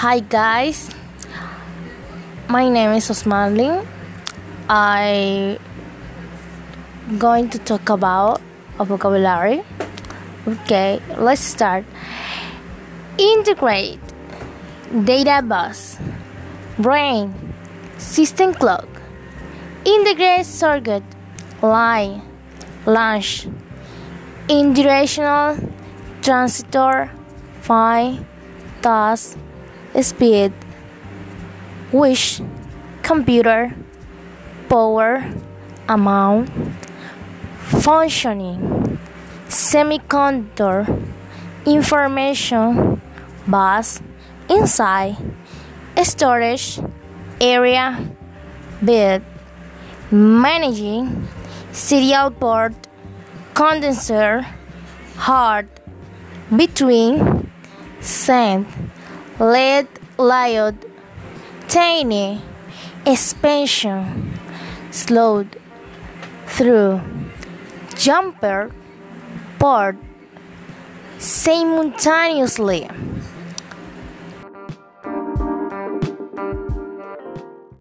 Hi guys, my name is Osmanlin. I going to talk about a vocabulary. Okay, let's start. Integrate, data bus, brain, system clock, integrate circuit, line, launch, indirectional transistor, fine, task, speed, wish, computer, power, amount, functioning, semiconductor, information, bus, inside, storage, area, bit, managing, serial port, condenser, hard, between, send, lead, liod, tiny, expansion, slowed, through, jumper, port, simultaneously.